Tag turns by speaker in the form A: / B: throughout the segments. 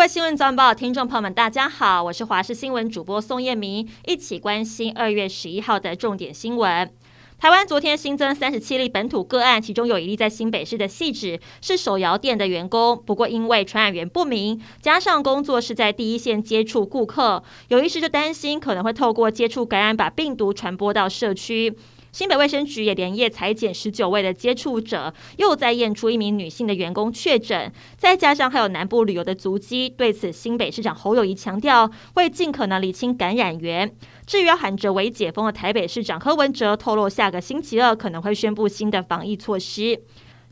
A: 各位新闻早报，听众朋友们，大家好，我是华视新闻主播宋燕明，一起关心二月十一号的重点新闻。台湾昨天新增三十七例本土个案，其中有一例在新北市的汐止，是手摇店的员工。不过因为传染源不明，加上工作是在第一线接触顾客，有医师就担心可能会透过接触感染，把病毒传播到社区。新北卫生局也连夜裁剪十九位的接触者，又再验出一名女性的员工确诊，再加上还有南部旅游的足迹。对此，新北市长侯友谊强调会尽可能理清感染源。至于要喊着“为解封”的台北市长柯文哲透露，下个星期二可能会宣布新的防疫措施。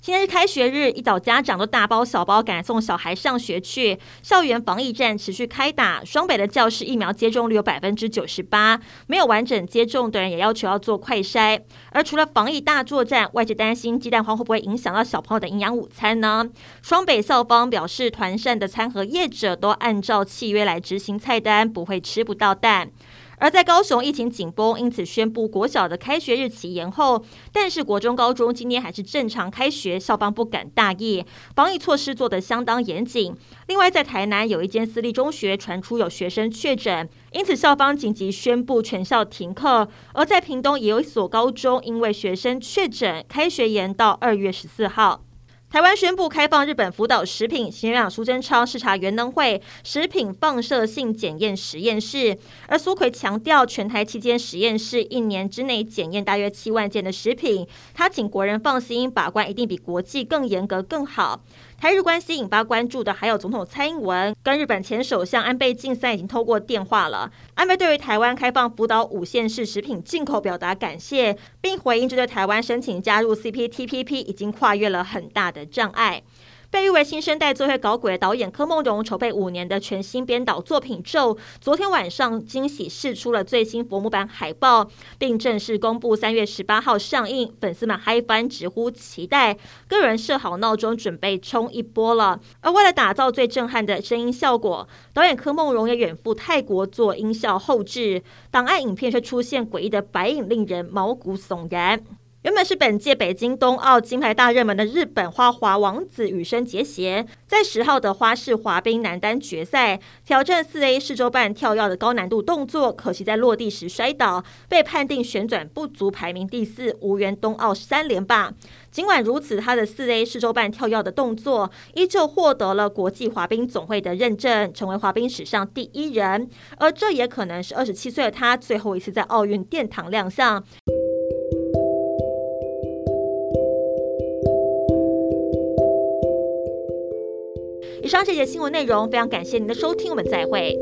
A: 今天是开学日，一早家长都大包小包赶送小孩上学去。校园防疫战持续开打，双北的教室疫苗接种率有百分之九十八，没有完整接种的人也要求要做快筛。而除了防疫大作战，外界担心鸡蛋黄会不会影响到小朋友的营养午餐呢？双北校方表示，团膳的餐盒业者都按照契约来执行菜单，不会吃不到蛋。而在高雄疫情紧绷，因此宣布国小的开学日期延后。但是国中、高中今天还是正常开学，校方不敢大意，防疫措施做得相当严谨。另外，在台南有一间私立中学传出有学生确诊，因此校方紧急宣布全校停课。而在屏东也有一所高中因为学生确诊，开学延到二月十四号。台湾宣布开放日本福岛食品，行政院苏贞昌视察原能会食品放射性检验实验室，而苏奎强调，全台期间实验室一年之内检验大约七万件的食品，他请国人放心，把关一定比国际更严格更好。台日关系引发关注的还有总统蔡英文跟日本前首相安倍晋三已经透过电话了。安倍对于台湾开放福岛五县市食品进口表达感谢，并回应这对台湾申请加入 CPTPP 已经跨越了很大的障碍。被誉为新生代最会搞鬼的导演柯梦荣筹备五年的全新编导作品《咒》，昨天晚上惊喜释出了最新佛母版海报，并正式公布三月十八号上映，粉丝们嗨翻，直呼期待，个人设好闹钟准备冲一波了。而为了打造最震撼的声音效果，导演柯梦荣也远赴泰国做音效后制，档案影片却出现诡异的白影，令人毛骨悚然。原本是本届北京冬奥金牌大热门的日本花滑王子羽生结弦，在十号的花式滑冰男单决赛挑战四 A 四周半跳跃的高难度动作，可惜在落地时摔倒，被判定旋转不足，排名第四，无缘冬奥三连霸。尽管如此，他的四 A 四周半跳跃的动作依旧获得了国际滑冰总会的认证，成为滑冰史上第一人。而这也可能是二十七岁的他最后一次在奥运殿堂亮相。以上这节新闻内容，非常感谢您的收听，我们再会。